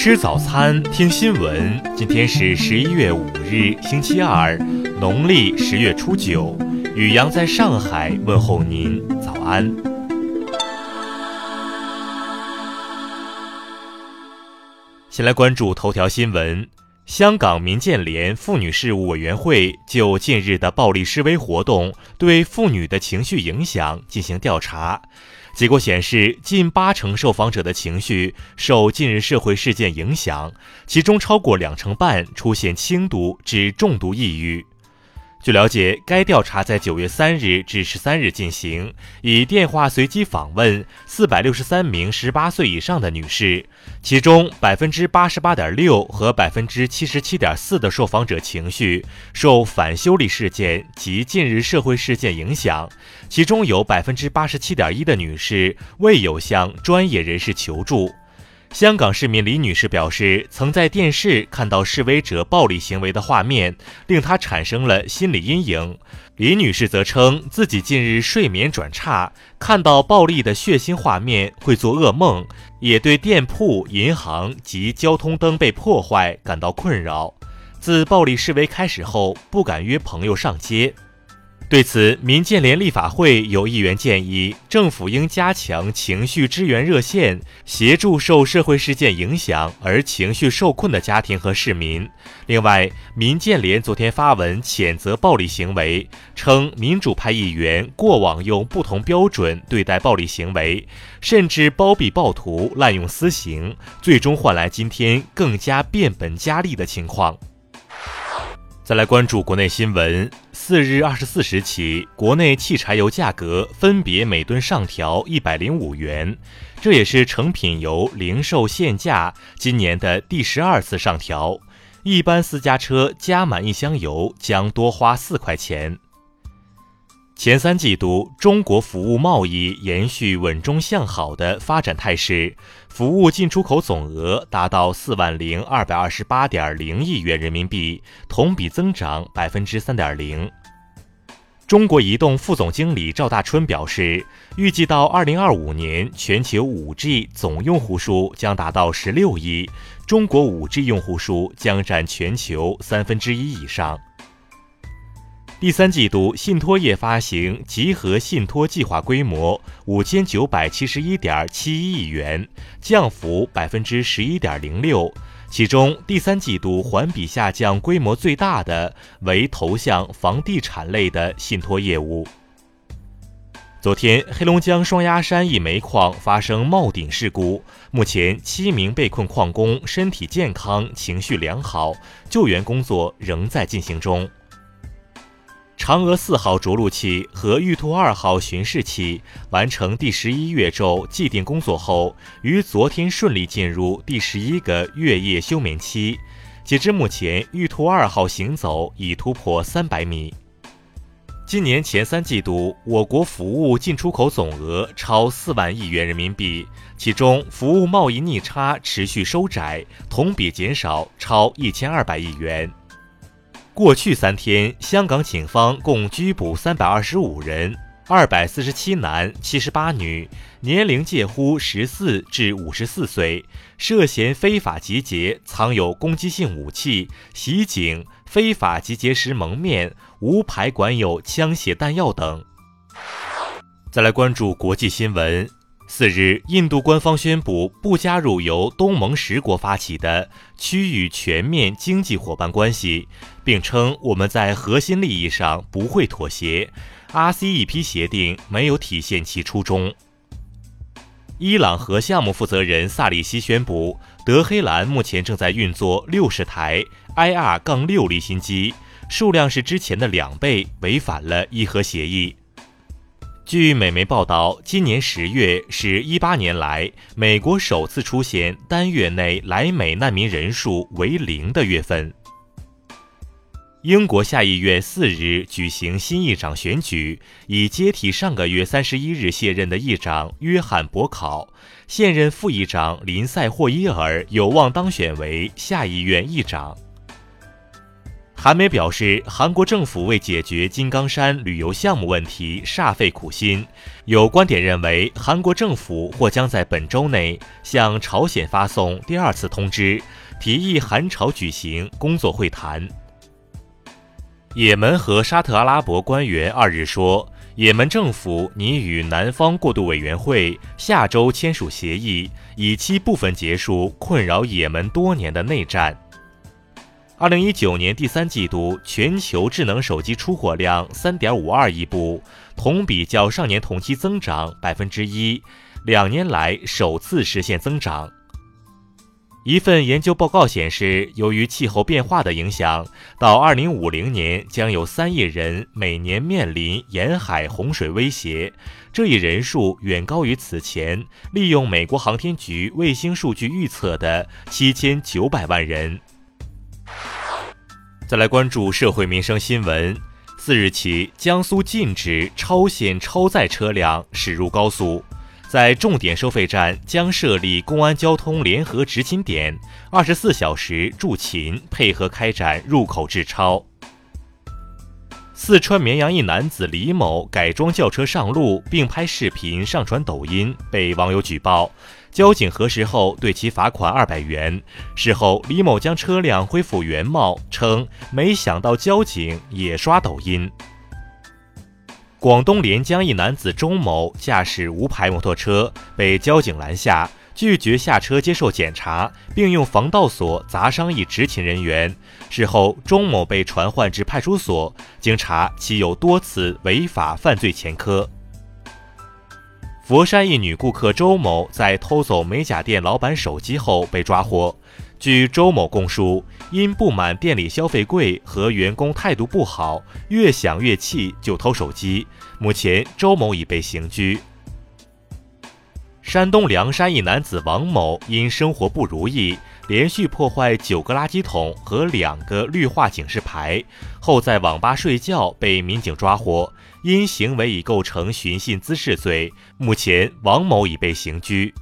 吃早餐，听新闻。今天是十一月五日，星期二，农历十月初九。雨阳在上海问候您，早安。先来关注头条新闻：香港民建联妇女事务委员会就近日的暴力示威活动对妇女的情绪影响进行调查。结果显示，近八成受访者的情绪受近日社会事件影响，其中超过两成半出现轻度至重度抑郁。据了解，该调查在九月三日至十三日进行，以电话随机访问四百六十三名十八岁以上的女士，其中百分之八十八点六和百分之七十七点四的受访者情绪受反修例事件及近日社会事件影响，其中有百分之八十七点一的女士未有向专业人士求助。香港市民李女士表示，曾在电视看到示威者暴力行为的画面，令她产生了心理阴影。李女士则称，自己近日睡眠转差，看到暴力的血腥画面会做噩梦，也对店铺、银行及交通灯被破坏感到困扰。自暴力示威开始后，不敢约朋友上街。对此，民建联立法会有议员建议，政府应加强情绪支援热线，协助受社会事件影响而情绪受困的家庭和市民。另外，民建联昨天发文谴责暴力行为，称民主派议员过往用不同标准对待暴力行为，甚至包庇暴徒、滥用私刑，最终换来今天更加变本加厉的情况。再来关注国内新闻。四日二十四时起，国内汽柴油价格分别每吨上调一百零五元，这也是成品油零售限价今年的第十二次上调。一般私家车加满一箱油将多花四块钱。前三季度，中国服务贸易延续稳中向好的发展态势，服务进出口总额达到四万零二百二十八点零亿元人民币，同比增长百分之三点零。中国移动副总经理赵大春表示，预计到二零二五年，全球五 G 总用户数将达到十六亿，中国五 G 用户数将占全球三分之一以上。第三季度信托业发行集合信托计划规模五千九百七十一点七一亿元，降幅百分之十一点零六。其中，第三季度环比下降规模最大的为投向房地产类的信托业务。昨天，黑龙江双鸭山一煤矿发生冒顶事故，目前七名被困矿工身体健康，情绪良好，救援工作仍在进行中。嫦娥四号着陆器和玉兔二号巡视器完成第十一月昼既定工作后，于昨天顺利进入第十一个月夜休眠期。截至目前，玉兔二号行走已突破三百米。今年前三季度，我国服务进出口总额超四万亿元人民币，其中服务贸易逆差持续收窄，同比减少超一千二百亿元。过去三天，香港警方共拘捕三百二十五人，二百四十七男七十八女，年龄介乎十四至五十四岁，涉嫌非法集结、藏有攻击性武器、袭警、非法集结时蒙面、无牌管有枪械弹药等。再来关注国际新闻。四日，印度官方宣布不加入由东盟十国发起的区域全面经济伙伴关系，并称我们在核心利益上不会妥协。RCEP 协定没有体现其初衷。伊朗核项目负责人萨利希宣布，德黑兰目前正在运作六十台 IR- 杠六离心机，数量是之前的两倍，违反了伊核协议。据美媒报道，今年十月是一八年来美国首次出现单月内来美难民人数为零的月份。英国下议院四日举行新议长选举，以接替上个月三十一日卸任的议长约翰·伯考。现任副议长林赛·霍伊尔有望当选为下议院议长。韩媒表示，韩国政府为解决金刚山旅游项目问题煞费苦心。有观点认为，韩国政府或将在本周内向朝鲜发送第二次通知，提议韩朝举行工作会谈。也门和沙特阿拉伯官员二日说，也门政府拟与南方过渡委员会下周签署协议，以期部分结束困扰也门多年的内战。二零一九年第三季度，全球智能手机出货量三点五二亿部，同比较上年同期增长百分之一，两年来首次实现增长。一份研究报告显示，由于气候变化的影响，到二零五零年将有三亿人每年面临沿海洪水威胁，这一人数远高于此前利用美国航天局卫星数据预测的七千九百万人。再来关注社会民生新闻。四日起，江苏禁止超限超载车辆驶入高速，在重点收费站将设立公安交通联合执勤点，二十四小时驻勤，配合开展入口治超。四川绵阳一男子李某改装轿车上路，并拍视频上传抖音，被网友举报。交警核实后，对其罚款二百元。事后，李某将车辆恢复原貌，称没想到交警也刷抖音。广东连江一男子钟某驾驶无牌摩托车被交警拦下，拒绝下车接受检查，并用防盗锁砸伤一执勤人员。事后，钟某被传唤至派出所，经查其有多次违法犯罪前科。佛山一女顾客周某在偷走美甲店老板手机后被抓获。据周某供述，因不满店里消费贵和员工态度不好，越想越气就偷手机。目前，周某已被刑拘。山东梁山一男子王某因生活不如意，连续破坏九个垃圾桶和两个绿化警示牌，后在网吧睡觉被民警抓获。因行为已构成寻衅滋事罪，目前王某已被刑拘。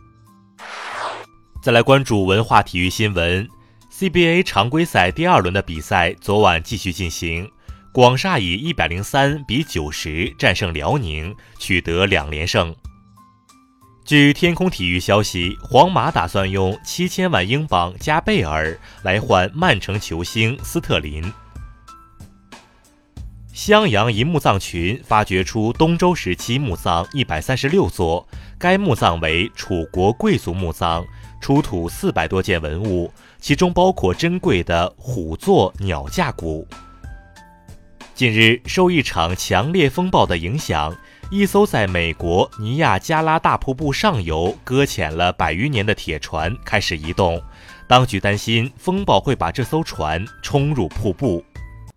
再来关注文化体育新闻，CBA 常规赛第二轮的比赛昨晚继续进行，广厦以一百零三比九十战胜辽宁，取得两连胜。据天空体育消息，皇马打算用七千万英镑加贝尔来换曼城球星斯特林。襄阳一墓葬群发掘出东周时期墓葬一百三十六座，该墓葬为楚国贵族墓葬，出土四百多件文物，其中包括珍贵的虎座鸟架骨。近日，受一场强烈风暴的影响，一艘在美国尼亚加拉大瀑布上游搁浅了百余年的铁船开始移动，当局担心风暴会把这艘船冲入瀑布。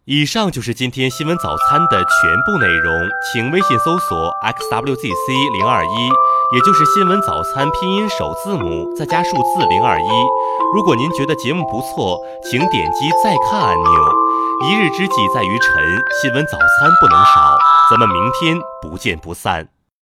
以上就是今天新闻早餐的全部内容，请微信搜索 xwzc 零二一，也就是新闻早餐拼音首字母再加数字零二一。如果您觉得节目不错，请点击再看按钮。一日之计在于晨，新闻早餐不能少，咱们明天不见不散。